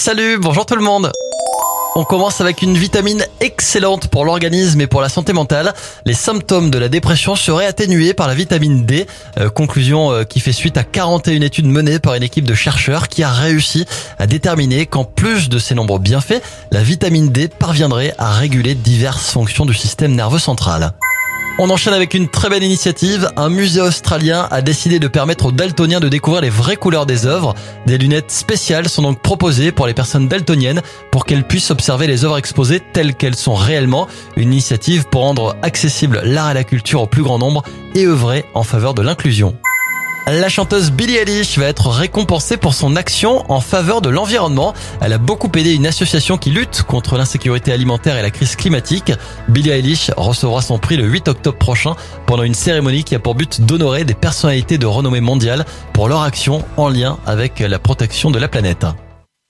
Salut, bonjour tout le monde. On commence avec une vitamine excellente pour l'organisme et pour la santé mentale. Les symptômes de la dépression seraient atténués par la vitamine D. Euh, conclusion euh, qui fait suite à 41 études menées par une équipe de chercheurs qui a réussi à déterminer qu'en plus de ses nombreux bienfaits, la vitamine D parviendrait à réguler diverses fonctions du système nerveux central. On enchaîne avec une très belle initiative. Un musée australien a décidé de permettre aux daltoniens de découvrir les vraies couleurs des œuvres. Des lunettes spéciales sont donc proposées pour les personnes daltoniennes pour qu'elles puissent observer les œuvres exposées telles qu'elles sont réellement. Une initiative pour rendre accessible l'art et la culture au plus grand nombre et œuvrer en faveur de l'inclusion. La chanteuse Billie Eilish va être récompensée pour son action en faveur de l'environnement. Elle a beaucoup aidé une association qui lutte contre l'insécurité alimentaire et la crise climatique. Billie Eilish recevra son prix le 8 octobre prochain pendant une cérémonie qui a pour but d'honorer des personnalités de renommée mondiale pour leur action en lien avec la protection de la planète.